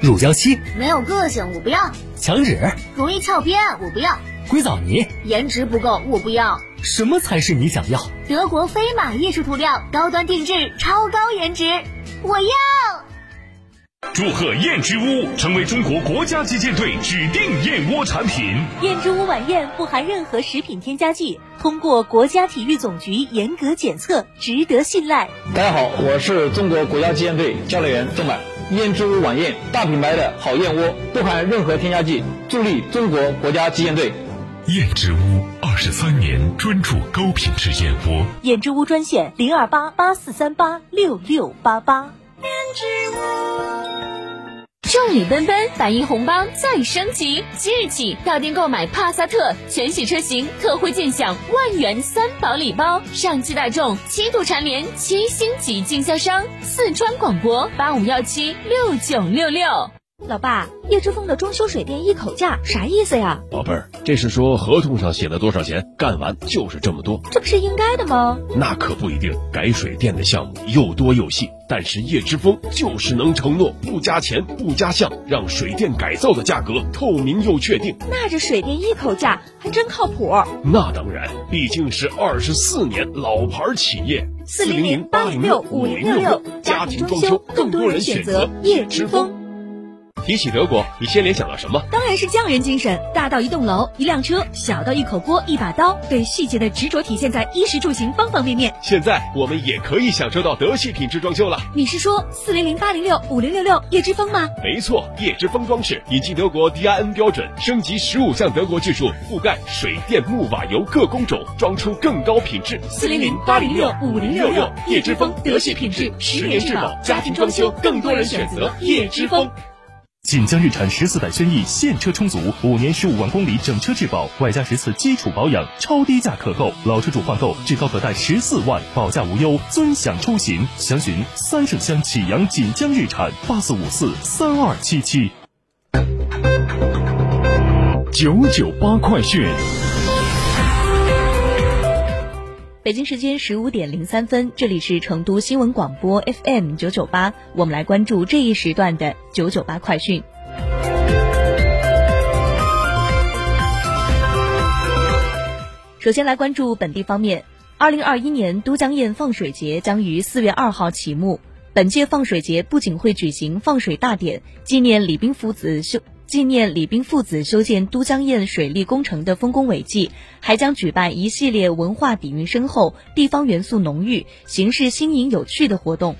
乳胶漆没有个性，我不要；墙纸容易翘边，我不要；硅藻泥颜值不够，我不要。什么才是你想要？德国飞马艺术涂料，高端定制，超高颜值，我要。祝贺燕之屋成为中国国家击剑队指定燕窝产品。燕之屋晚宴不含任何食品添加剂，通过国家体育总局严格检测，值得信赖。大家好，我是中国国家击剑队教练员郑满。燕之屋晚宴，大品牌的好燕窝，不含任何添加剂，助力中国国家击剑队。燕之屋二十三年专注高品质燕窝。燕之屋专线零二八八四三八六六八八。燕之屋。众礼奔奔，百亿红包再升级！即日起到店购买帕萨特全系车型，特惠尽享万元三宝礼包。上汽大众七度蝉联七星级经销商，四川广播八五幺七六九六六。老爸，叶之峰的装修水电一口价啥意思呀？宝贝儿，这是说合同上写了多少钱，干完就是这么多。这不是应该的吗？那可不一定，改水电的项目又多又细，但是叶之峰就是能承诺不加钱不加项，让水电改造的价格透明又确定。那这水电一口价还真靠谱。那当然，毕竟是二十四年老牌企业。四零零八零六五零六六，家庭装修更多人选择叶之峰。提起德国，你先联想到什么？当然是匠人精神，大到一栋楼、一辆车，小到一口锅、一把刀，对细节的执着体现在衣食住行方方面面。现在我们也可以享受到德系品质装修了。你是说四零零八零六五零六六叶之风吗？没错，叶之风装饰引进德国 DIN 标准，升级十五项德国技术，覆盖水电木瓦油各工种，装出更高品质。四零零八零六五零六六叶之风，德系品质，十年质保，家庭装修更多人选择叶之峰。锦江日产十四代轩逸现车充足，五年十五万公里整车质保，外加十次基础保养，超低价可购。老车主换购至高可贷十四万，保价无忧，尊享出行。详询三圣乡启阳锦江日产八四五四三二七七。九九八快讯。北京时间十五点零三分，这里是成都新闻广播 FM 九九八，我们来关注这一时段的九九八快讯。首先来关注本地方面，二零二一年都江堰放水节将于四月二号启幕。本届放水节不仅会举行放水大典，纪念李冰父子修。纪念李冰父子修建都江堰水利工程的丰功伟绩，还将举办一系列文化底蕴深厚、地方元素浓郁、形式新颖有趣的活动。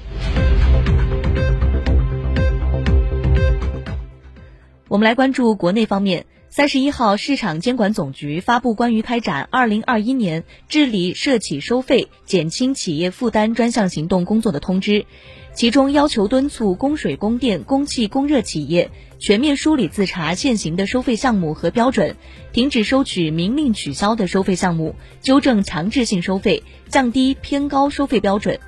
我们来关注国内方面，三十一号，市场监管总局发布关于开展二零二一年治理涉企收费、减轻企业负担专项行动工作的通知。其中要求敦促供水、供电、供气、供热企业全面梳理自查现行的收费项目和标准，停止收取明令取消的收费项目，纠正强制性收费，降低偏高收费标准，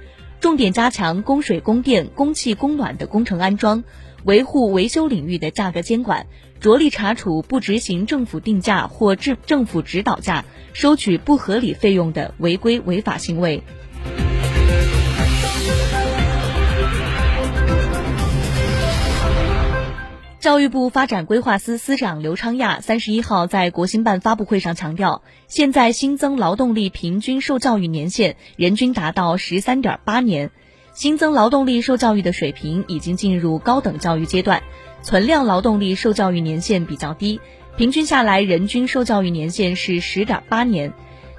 重点加强供水、供电、供气、供暖的工程安装，维护维修领域的价格监管，着力查处不执行政府定价或政政府指导价、收取不合理费用的违规违法行为。教育部发展规划司司长刘昌亚三十一号在国新办发布会上强调，现在新增劳动力平均受教育年限人均达到十三点八年，新增劳动力受教育的水平已经进入高等教育阶段，存量劳动力受教育年限比较低，平均下来人均受教育年限是十点八年。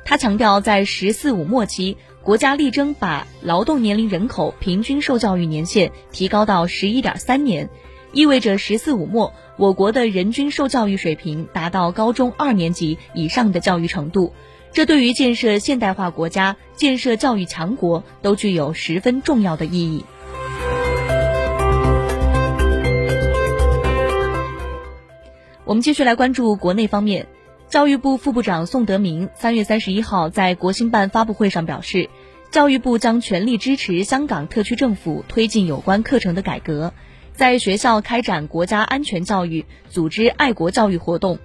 他强调，在“十四五”末期，国家力争把劳动年龄人口平均受教育年限提高到十一点三年。意味着“十四五”末，我国的人均受教育水平达到高中二年级以上的教育程度，这对于建设现代化国家、建设教育强国都具有十分重要的意义。我们继续来关注国内方面，教育部副部长宋德明三月三十一号在国新办发布会上表示，教育部将全力支持香港特区政府推进有关课程的改革，在学校开展国家安全教育，组织爱国教育活动，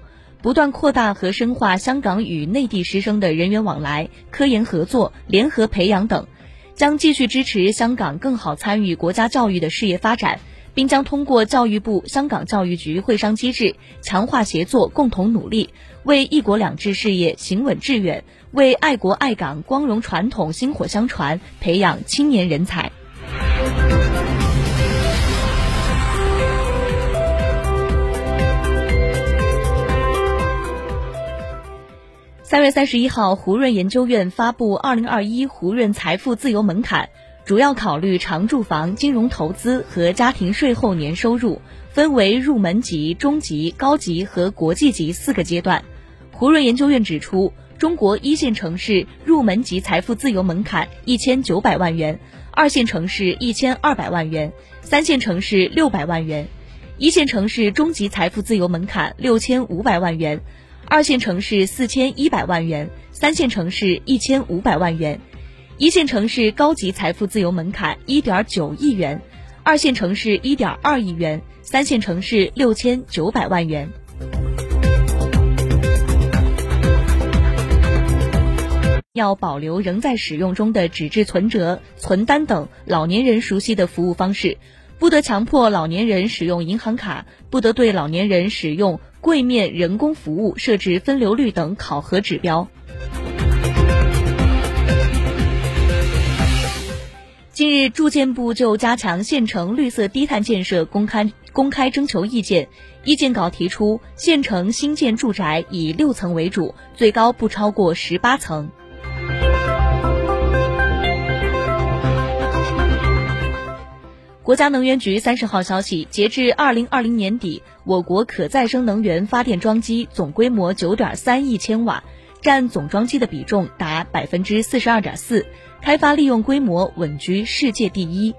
不断扩大和深化香港与内地师生的人员往来、科研合作、联合培养等，将继续支持香港更好参与国家教育的事业发展。并将通过教育部、香港教育局会商机制，强化协作，共同努力，为“一国两制”事业行稳致远，为爱国爱港、光荣传统薪火相传，培养青年人才。三月三十一号，胡润研究院发布《二零二一胡润财富自由门槛》。主要考虑常住房、金融投资和家庭税后年收入，分为入门级、中级、高级和国际级四个阶段。胡润研究院指出，中国一线城市入门级财富自由门槛一千九百万元，二线城市一千二百万元，三线城市六百万元；一线城市中级财富自由门槛六千五百万元，二线城市四千一百万元，三线城市一千五百万元。一线城市高级财富自由门槛一点九亿元，二线城市一点二亿元，三线城市六千九百万元。要保留仍在使用中的纸质存折、存单等老年人熟悉的服务方式，不得强迫老年人使用银行卡，不得对老年人使用柜面人工服务设置分流率等考核指标。近日，住建部就加强县城绿色低碳建设公开公开征求意见。意见稿提出，县城新建住宅以六层为主，最高不超过十八层。国家能源局三十号消息，截至二零二零年底，我国可再生能源发电装机总规模九点三亿千瓦，占总装机的比重达百分之四十二点四。开发利用规模稳居世界第一。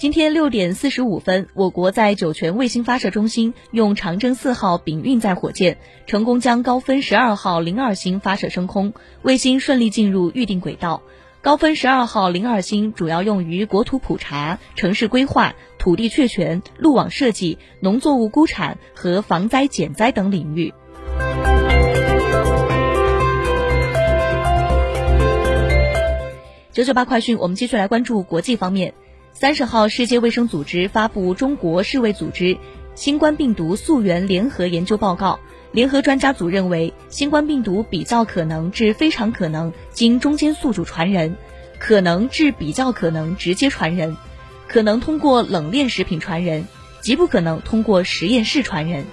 今天六点四十五分，我国在酒泉卫星发射中心用长征四号丙运载火箭成功将高分十二号零二星发射升空，卫星顺利进入预定轨道。高分十二号零二星主要用于国土普查、城市规划、土地确权、路网设计、农作物估产和防灾减灾等领域。九九八快讯，我们继续来关注国际方面。三十号，世界卫生组织发布中国世卫组织新冠病毒溯源联合研究报告。联合专家组认为，新冠病毒比较可能至非常可能经中间宿主传人，可能至比较可能直接传人，可能通过冷链食品传人，极不可能通过实验室传人。